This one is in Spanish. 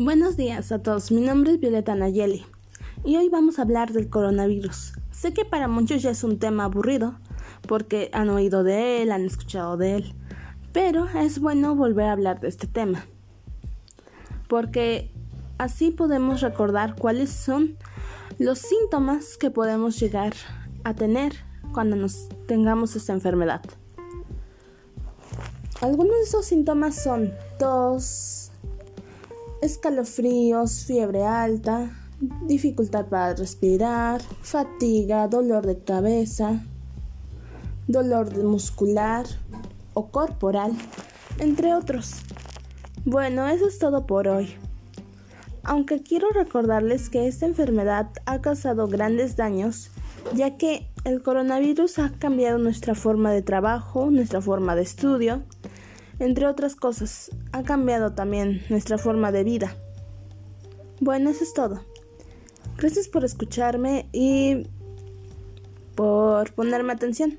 Buenos días a todos, mi nombre es Violeta Nayeli y hoy vamos a hablar del coronavirus. Sé que para muchos ya es un tema aburrido porque han oído de él, han escuchado de él, pero es bueno volver a hablar de este tema porque así podemos recordar cuáles son los síntomas que podemos llegar a tener cuando nos tengamos esta enfermedad. Algunos de esos síntomas son tos, escalofríos, fiebre alta, dificultad para respirar, fatiga, dolor de cabeza, dolor muscular o corporal, entre otros. Bueno, eso es todo por hoy. Aunque quiero recordarles que esta enfermedad ha causado grandes daños, ya que el coronavirus ha cambiado nuestra forma de trabajo, nuestra forma de estudio, entre otras cosas, ha cambiado también nuestra forma de vida. Bueno, eso es todo. Gracias por escucharme y por ponerme atención.